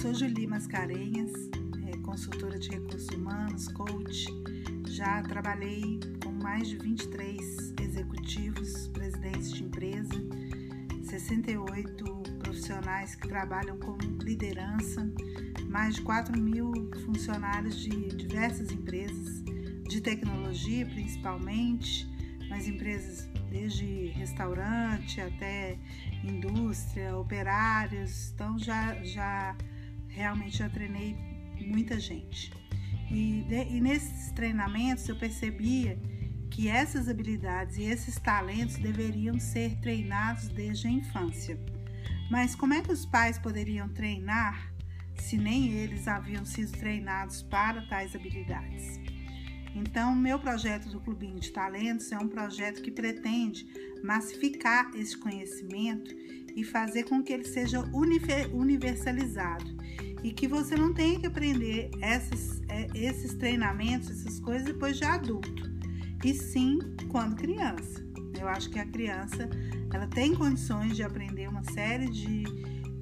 sou Julie Mascarenhas, é, consultora de recursos humanos, coach. Já trabalhei com mais de 23 executivos, presidentes de empresa, 68 profissionais que trabalham com liderança, mais de 4 mil funcionários de diversas empresas, de tecnologia principalmente, mas empresas desde restaurante até indústria, operários. Então já, já realmente já treinei muita gente. E, de, e nesses treinamentos eu percebia que essas habilidades e esses talentos deveriam ser treinados desde a infância. Mas como é que os pais poderiam treinar se nem eles haviam sido treinados para tais habilidades? Então, meu projeto do Clubinho de Talentos é um projeto que pretende massificar esse conhecimento e fazer com que ele seja universalizado e que você não tenha que aprender essas, é, esses treinamentos, essas coisas depois de adulto, e sim quando criança. Eu acho que a criança ela tem condições de aprender uma série de,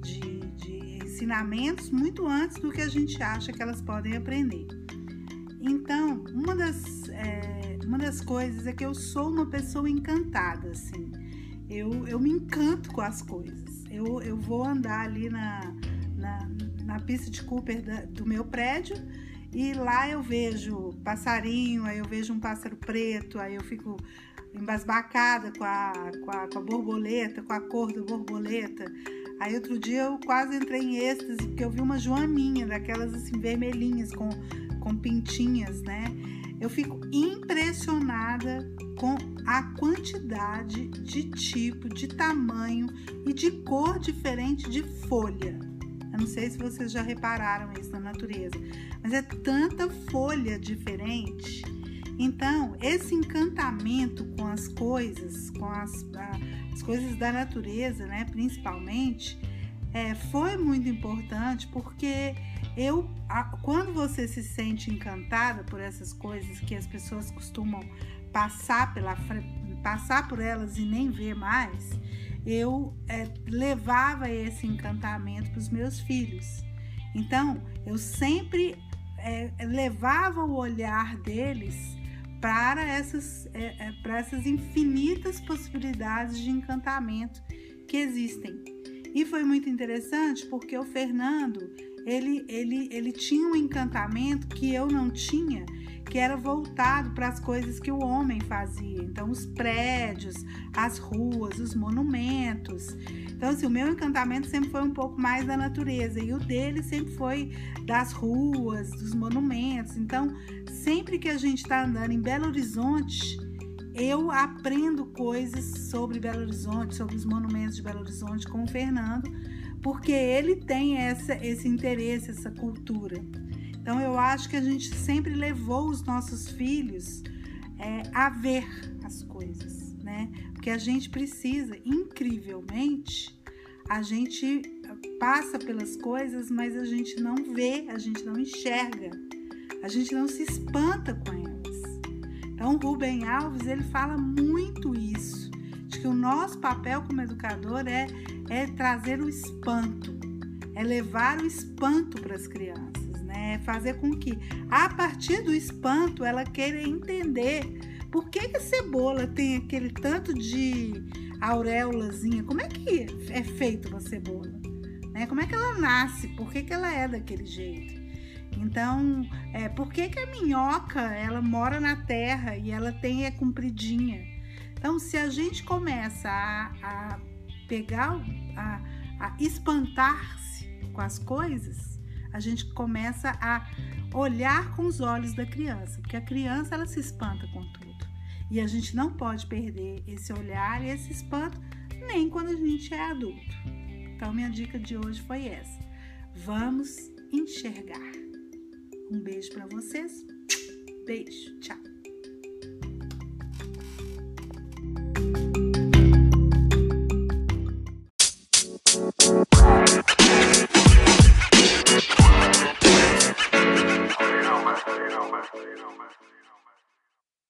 de, de ensinamentos muito antes do que a gente acha que elas podem aprender. Então, uma das, é, uma das coisas é que eu sou uma pessoa encantada, assim. Eu, eu me encanto com as coisas. Eu, eu vou andar ali na, na, na pista de Cooper da, do meu prédio e lá eu vejo passarinho, aí eu vejo um pássaro preto, aí eu fico embasbacada com a, com a, com a borboleta, com a cor da borboleta. Aí outro dia eu quase entrei em êxtase porque eu vi uma joaninha, daquelas assim vermelhinhas com com pintinhas, né? Eu fico impressionada com a quantidade de tipo, de tamanho e de cor diferente de folha. Eu não sei se vocês já repararam isso na natureza, mas é tanta folha diferente. Então, esse encantamento com as coisas, com as, as coisas da natureza, né, principalmente, é, foi muito importante porque eu, a, quando você se sente encantada por essas coisas que as pessoas costumam passar pela passar por elas e nem ver mais, eu é, levava esse encantamento para os meus filhos. Então, eu sempre é, levava o olhar deles para essas, é, é para essas infinitas possibilidades de encantamento que existem. E foi muito interessante porque o Fernando, ele, ele, ele tinha um encantamento que eu não tinha, que era voltado para as coisas que o homem fazia. Então, os prédios, as ruas, os monumentos. Então, assim, o meu encantamento sempre foi um pouco mais da natureza e o dele sempre foi das ruas, dos monumentos. Então, sempre que a gente está andando em Belo Horizonte, eu aprendo coisas sobre Belo Horizonte, sobre os monumentos de Belo Horizonte com o Fernando, porque ele tem essa, esse interesse, essa cultura. Então eu acho que a gente sempre levou os nossos filhos é, a ver as coisas, né? Porque a gente precisa, incrivelmente, a gente passa pelas coisas, mas a gente não vê, a gente não enxerga, a gente não se espanta com elas. Então, Rubem Alves ele fala muito isso, de que o nosso papel como educador é, é trazer o espanto, é levar o espanto para as crianças, né? Fazer com que, a partir do espanto, ela queira entender por que, que a cebola tem aquele tanto de auréolazinha, como é que é feito uma cebola? Né? Como é que ela nasce? Por que, que ela é daquele jeito? Então, é, por que, que a minhoca ela mora na terra e ela tem é compridinha? Então, se a gente começa a, a pegar, a, a espantar-se com as coisas, a gente começa a olhar com os olhos da criança, porque a criança ela se espanta com tudo. E a gente não pode perder esse olhar e esse espanto nem quando a gente é adulto. Então, minha dica de hoje foi essa. Vamos enxergar. Um beijo para vocês. Beijo. Tchau.